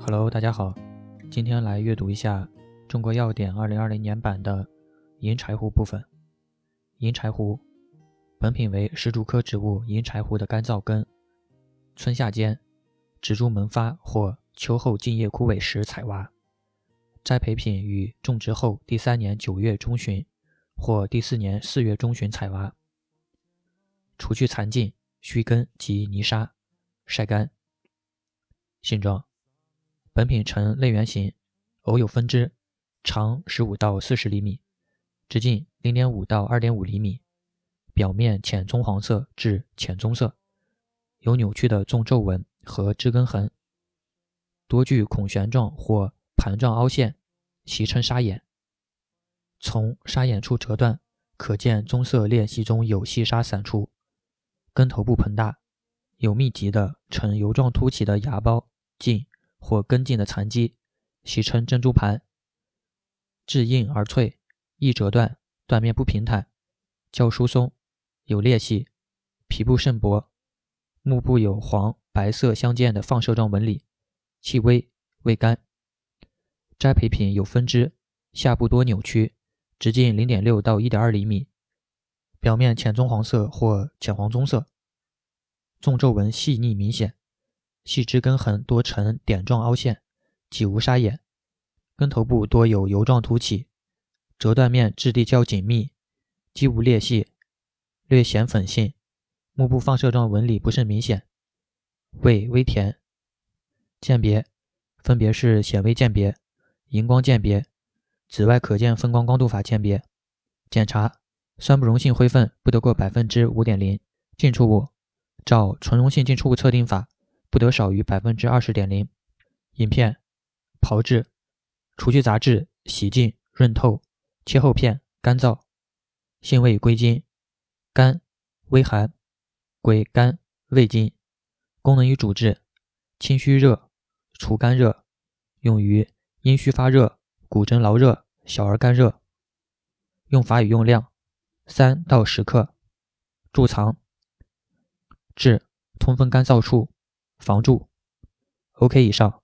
Hello，大家好，今天来阅读一下《中国药典》二零二零年版的银柴胡部分。银柴胡，本品为石竹科植物银柴胡的干燥根，春夏间，植株萌发或秋后茎叶枯萎时采挖。栽培品于种植后第三年九月中旬或第四年四月中旬采挖，除去残茎、须根及泥沙，晒干。性状：本品呈类圆形，偶有分支，长十五到四十厘米，直径零点五到二点五厘米，表面浅棕黄色至浅棕色，有扭曲的纵皱纹和枝根痕，多具孔旋状或盘状凹陷。其称沙眼，从沙眼处折断，可见棕色裂隙中有细沙散出。根头部膨大，有密集的呈油状凸起的芽孢茎或根茎的残基，其称珍珠盘。质硬而脆，易折断，断面不平坦，较疏松，有裂隙，皮部甚薄，幕部有黄白色相间的放射状纹理，气微，味甘。栽培品有分支，下部多扭曲，直径零点六到一点二厘米，表面浅棕黄色或浅黄棕色，纵皱纹细腻明显，细枝根痕多呈点状凹陷，几无沙眼，根头部多有油状凸起，折断面质地较紧密，几无裂隙，略显粉性，幕部放射状纹理不甚明显，味微甜。鉴别分别是显微鉴别。荧光鉴别、紫外可见分光光度法鉴别。检查：酸不溶性灰分不得过百分之五点零。浸出物：照纯溶性浸出物测定法，不得少于百分之二十点零。饮片：炮制，除去杂质，洗净，润透，切厚片，干燥。性味归经：甘，微寒，归肝、胃经。功能与主治：清虚热，除肝热，用于。阴虚发热、骨蒸劳热、小儿干热。用法与用量：三到十克。贮藏：至通风干燥处，防蛀。OK 以上。